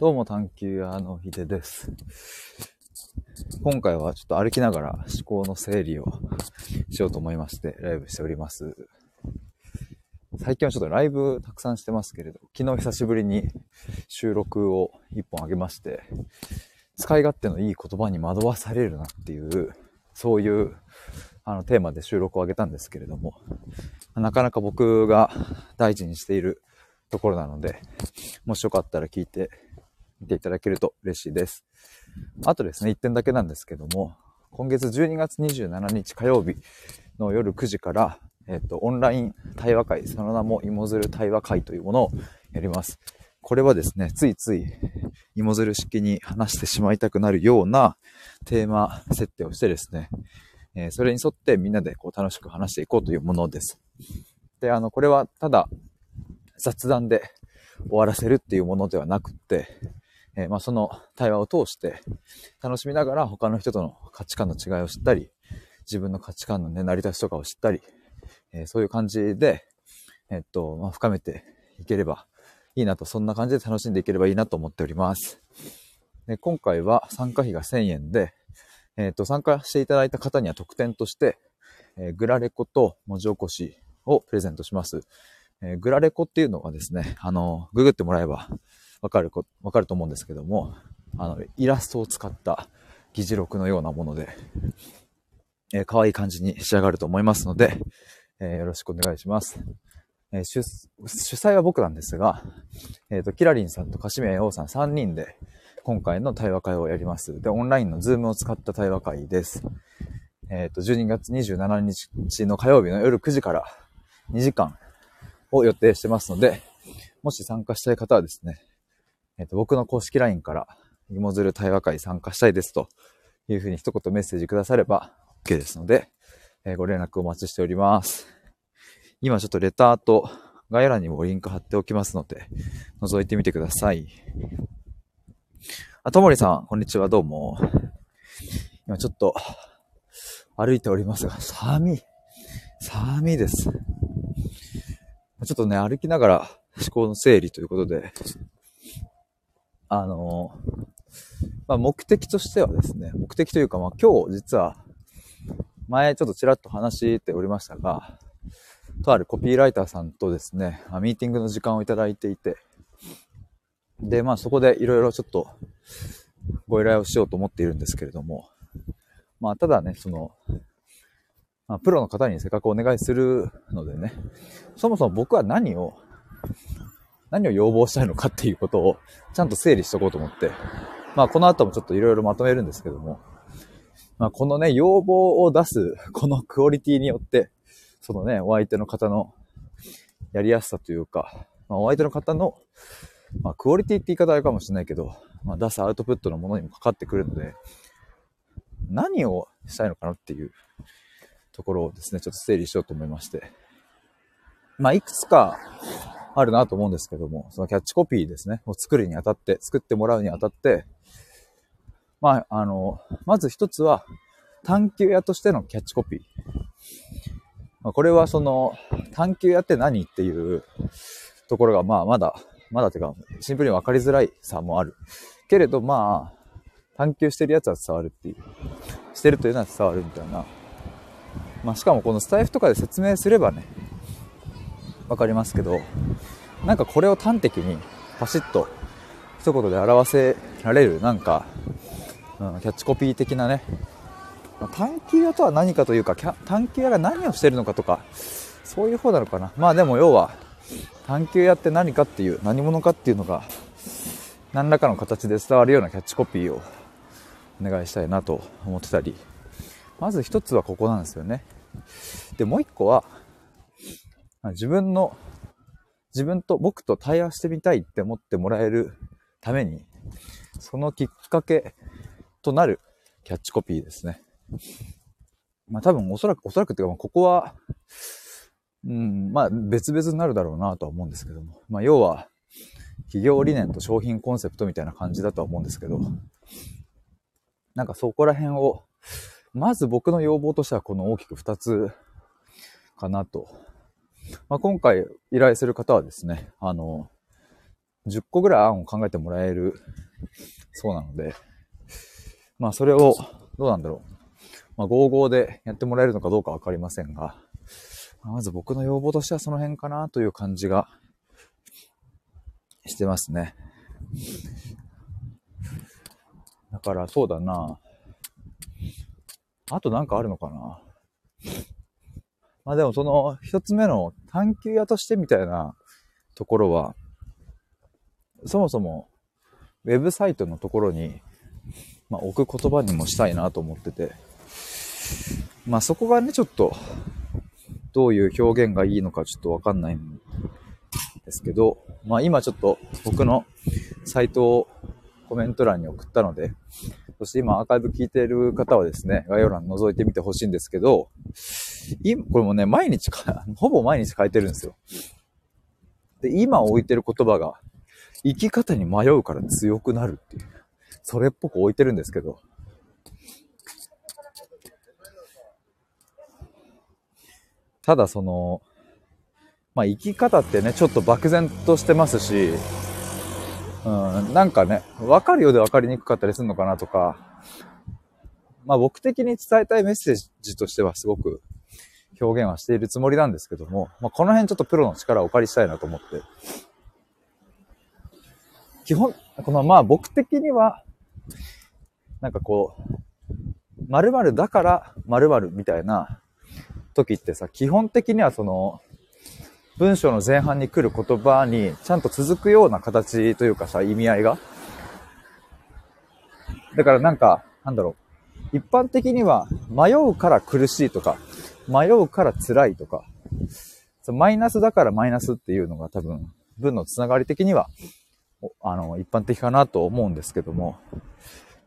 どうも探求屋のひでです。今回はちょっと歩きながら思考の整理をしようと思いましてライブしております。最近はちょっとライブたくさんしてますけれど、昨日久しぶりに収録を一本あげまして、使い勝手のいい言葉に惑わされるなっていう、そういうあのテーマで収録をあげたんですけれども、なかなか僕が大事にしているところなので、もしよかったら聞いて見ていただけると嬉しいです。あとですね、1点だけなんですけども、今月12月27日火曜日の夜9時から、えっと、オンライン対話会、その名も芋づる対話会というものをやります。これはですね、ついつい芋づる式に話してしまいたくなるようなテーマ設定をしてですね、えー、それに沿ってみんなでこう楽しく話していこうというものです。で、あの、これはただ雑談で終わらせるっていうものではなくって、えー、まあ、その対話を通して楽しみながら他の人との価値観の違いを知ったり、自分の価値観のね、成り立ちとかを知ったり、えー、そういう感じで、えっと、まあ、深めていければいいなと、そんな感じで楽しんでいければいいなと思っております。で今回は参加費が1000円で、えっと、参加していただいた方には特典として、えー、グラレコと文字起こしをプレゼントします。えー、グラレコっていうのはですね、あの、ググってもらえばわかるこ、わかると思うんですけども、あの、イラストを使った議事録のようなもので、えー、可愛い感じに仕上がると思いますので、えー、よろしくお願いします。えー、主、主催は僕なんですが、えっ、ー、と、キラリンさんとカシメヤオさん3人で、今回の対話会をやります。で、オンラインのズームを使った対話会です。えっ、ー、と、12月27日の火曜日の夜9時から2時間を予定してますので、もし参加したい方はですね、えっ、と、僕の公式 LINE から、芋づる対話会参加したいですというふうに一言メッセージくだされば OK ですので、えー、ご連絡お待ちしております。今ちょっとレターと概要欄にもリンク貼っておきますので、覗いてみてください。あ、ともりさん、こんにちは、どうも。今ちょっと歩いておりますが、寒い。寒いです。ちょっとね、歩きながら思考の整理ということで、あの、まあ、目的としてはですね、目的というか、まあ、今日実は、前ちょっとちらっと話しておりましたが、とあるコピーライターさんとですね、ミーティングの時間をいただいていて、で、まあそこでいろいろちょっとご依頼をしようと思っているんですけれども、まあただね、その、まあ、プロの方にせっかくお願いするのでね、そもそも僕は何を何を要望したいのかっていうことをちゃんと整理しとこうと思って、まあこの後もちょっといろいろまとめるんですけども、まあこのね、要望を出すこのクオリティによって、そのね、お相手の方のやりやすさというか、まあ、お相手の方の、まあクオリティって言い方あるかもしれないけど、まあ出すアウトプットのものにもかかってくるので、何をしたいのかなっていうところをですね、ちょっと整理しようと思いまして。まあいくつかあるなと思うんですけども、そのキャッチコピーですね、を作るにあたって、作ってもらうにあたって、まあ、あの、まず一つは、探求屋としてのキャッチコピー。ま、これはその、探求屋って何っていうところが、まあ、まだ、まだてか、シンプルに分かりづらいさもある。けれど、まあ、探求してるやつは伝わるっていう。してるというのは伝わるみたいな。まあ、しかもこのスタイフとかで説明すればね、わかりますけど、なんかこれを端的にパシッと一言で表せられるなんか、うん、キャッチコピー的なね、探求屋とは何かというか、探求屋が何をしてるのかとか、そういう方なのかな。まあでも要は、探求屋って何かっていう、何者かっていうのが、何らかの形で伝わるようなキャッチコピーをお願いしたいなと思ってたり、まず一つはここなんですよね。で、もう一個は、自分の、自分と僕と対話してみたいって思ってもらえるために、そのきっかけとなるキャッチコピーですね。まあ多分おそらく、おそらくっていうか、ここは、うん、まあ別々になるだろうなとは思うんですけども。まあ要は、企業理念と商品コンセプトみたいな感じだとは思うんですけど、なんかそこら辺を、まず僕の要望としてはこの大きく2つかなとまあ、今回依頼する方はですね、あの、10個ぐらい案を考えてもらえるそうなので、まあそれを、どうなんだろう。まあ55でやってもらえるのかどうかわかりませんが、まず僕の要望としてはその辺かなという感じがしてますね。だからそうだな。あとなんかあるのかな。まあでもその一つ目の探求屋としてみたいなところは、そもそもウェブサイトのところに、まあ、置く言葉にもしたいなと思ってて、まあそこがね、ちょっとどういう表現がいいのかちょっとわかんないんですけど、まあ今ちょっと僕のサイトをコメント欄に送ったので、そして今アーカイブ聞いてる方はですね、概要欄覗いてみてほしいんですけど、今、これもね、毎日か、ほぼ毎日変えてるんですよ。で、今置いてる言葉が、生き方に迷うから強くなるっていう、それっぽく置いてるんですけど、ただその、まあ生き方ってね、ちょっと漠然としてますし、うん、なんかね、わかるようでわかりにくかったりするのかなとか、まあ僕的に伝えたいメッセージとしてはすごく表現はしているつもりなんですけども、まあこの辺ちょっとプロの力をお借りしたいなと思って。基本、このまあ僕的には、なんかこう、〇〇だから〇〇みたいな時ってさ、基本的にはその、文章の前半に来る言葉にちゃんと続くような形というかさ、意味合いが。だからなんか、なんだろう。一般的には迷うから苦しいとか、迷うから辛いとか、マイナスだからマイナスっていうのが多分、文のつながり的には、あの、一般的かなと思うんですけども、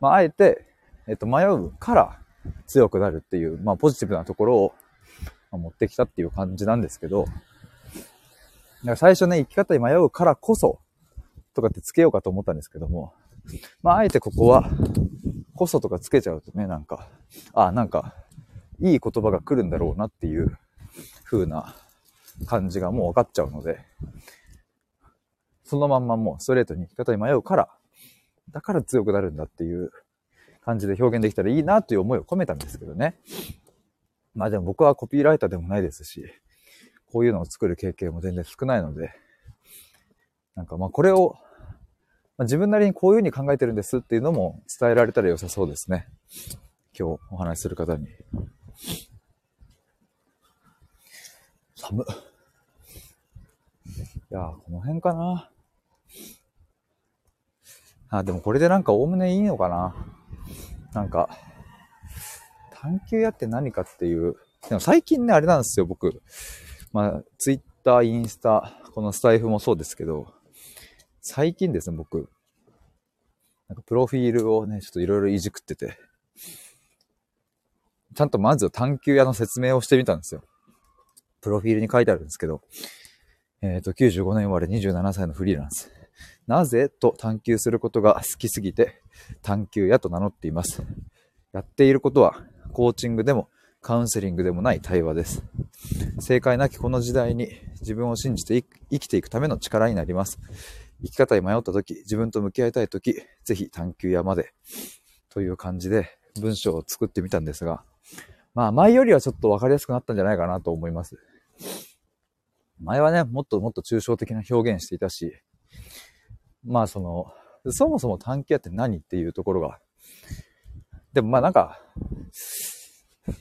まあ、あえて、えっと、迷うから強くなるっていう、まあ、ポジティブなところを持ってきたっていう感じなんですけど、だから最初ね、生き方に迷うからこそ、とかってつけようかと思ったんですけども、まあ、あえてここは、こそとかつけちゃうとね、なんか、あ、なんか、いい言葉が来るんだろうなっていう風な感じがもう分かっちゃうので、そのまんまもうストレートに生き方に迷うから、だから強くなるんだっていう感じで表現できたらいいなという思いを込めたんですけどね。まあでも僕はコピーライターでもないですし、こういうのを作る経験も全然少ないので、なんかまあこれを、まあ、自分なりにこういうふうに考えてるんですっていうのも伝えられたら良さそうですね。今日お話しする方に。寒っいやー、この辺かな。あ、でもこれでなんかおおむねいいのかな。なんか、探求屋って何かっていう。でも最近ね、あれなんですよ、僕。まあ、ツイッター、インスタ、このスタイフもそうですけど、最近ですね、僕、なんかプロフィールをね、ちょっといろいろいじくってて、ちゃんとまず探求屋の説明をしてみたんですよ。プロフィールに書いてあるんですけど、えっ、ー、と、95年生まれ27歳のフリーランス。なぜと探求することが好きすぎて、探求屋と名乗っています。やっていることは、コーチングでもカウンセリングでもない対話です。正解なきこの時代に自分を信じて生きていくための力になります。生き方に迷った時、自分と向き合いたい時、ぜひ探求屋まで。という感じで文章を作ってみたんですが、まあ前よりはちょっとわかりやすくなったんじゃないかなと思います。前はね、もっともっと抽象的な表現していたし、まあその、そもそも探求屋って何っていうところが、でもまあなんか、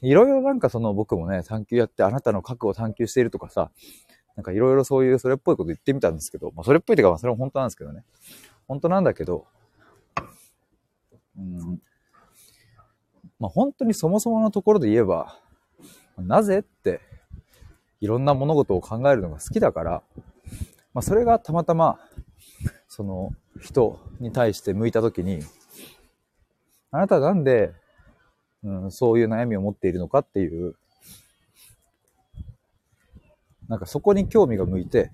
いろいろなんかその僕もね、探求やってあなたの核を探求しているとかさ、なんかいろいろそういうそれっぽいこと言ってみたんですけど、まあそれっぽいっていうかまあそれは本当なんですけどね。本当なんだけど、うん、まあ本当にそもそものところで言えば、なぜっていろんな物事を考えるのが好きだから、まあそれがたまたま、その人に対して向いたときに、あなたはなんでうん、そういう悩みを持っているのかっていう、なんかそこに興味が向いて、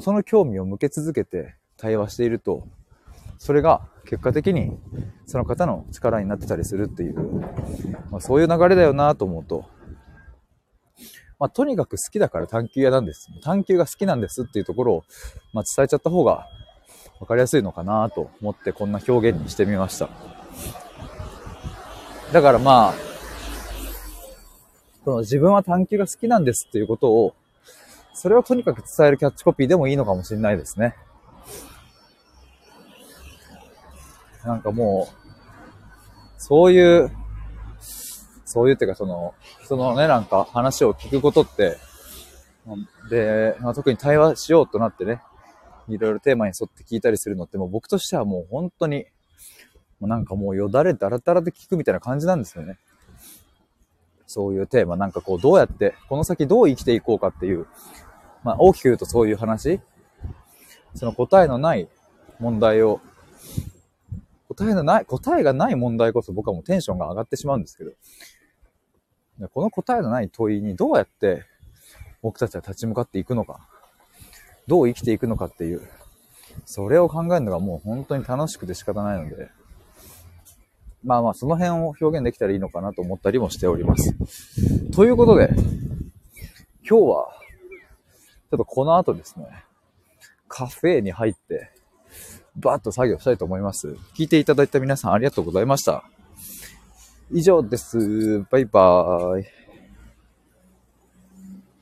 その興味を向け続けて対話していると、それが結果的にその方の力になってたりするっていう、まあ、そういう流れだよなと思うと、まあ、とにかく好きだから探求屋なんです。探求が好きなんですっていうところを、まあ、伝えちゃった方がわかりやすいのかなと思ってこんな表現にしてみました。だからまあ、その自分は探求が好きなんですっていうことを、それをとにかく伝えるキャッチコピーでもいいのかもしれないですね。なんかもう、そういう、そういうっていうかその、人のね、なんか話を聞くことって、で、まあ、特に対話しようとなってね、いろいろテーマに沿って聞いたりするのってもう僕としてはもう本当に、もうなんかもうよだれだらだらで聞くみたいな感じなんですよね。そういうテーマ、なんかこうどうやって、この先どう生きていこうかっていう、まあ大きく言うとそういう話、その答えのない問題を、答えのない、答えがない問題こそ僕はもうテンションが上がってしまうんですけど、この答えのない問いにどうやって僕たちは立ち向かっていくのか、どう生きていくのかっていう、それを考えるのがもう本当に楽しくて仕方ないので、まあまあその辺を表現できたらいいのかなと思ったりもしております。ということで、今日は、ちょっとこの後ですね、カフェに入って、バーッと作業したいと思います。聞いていただいた皆さんありがとうございました。以上です。バイバーイ。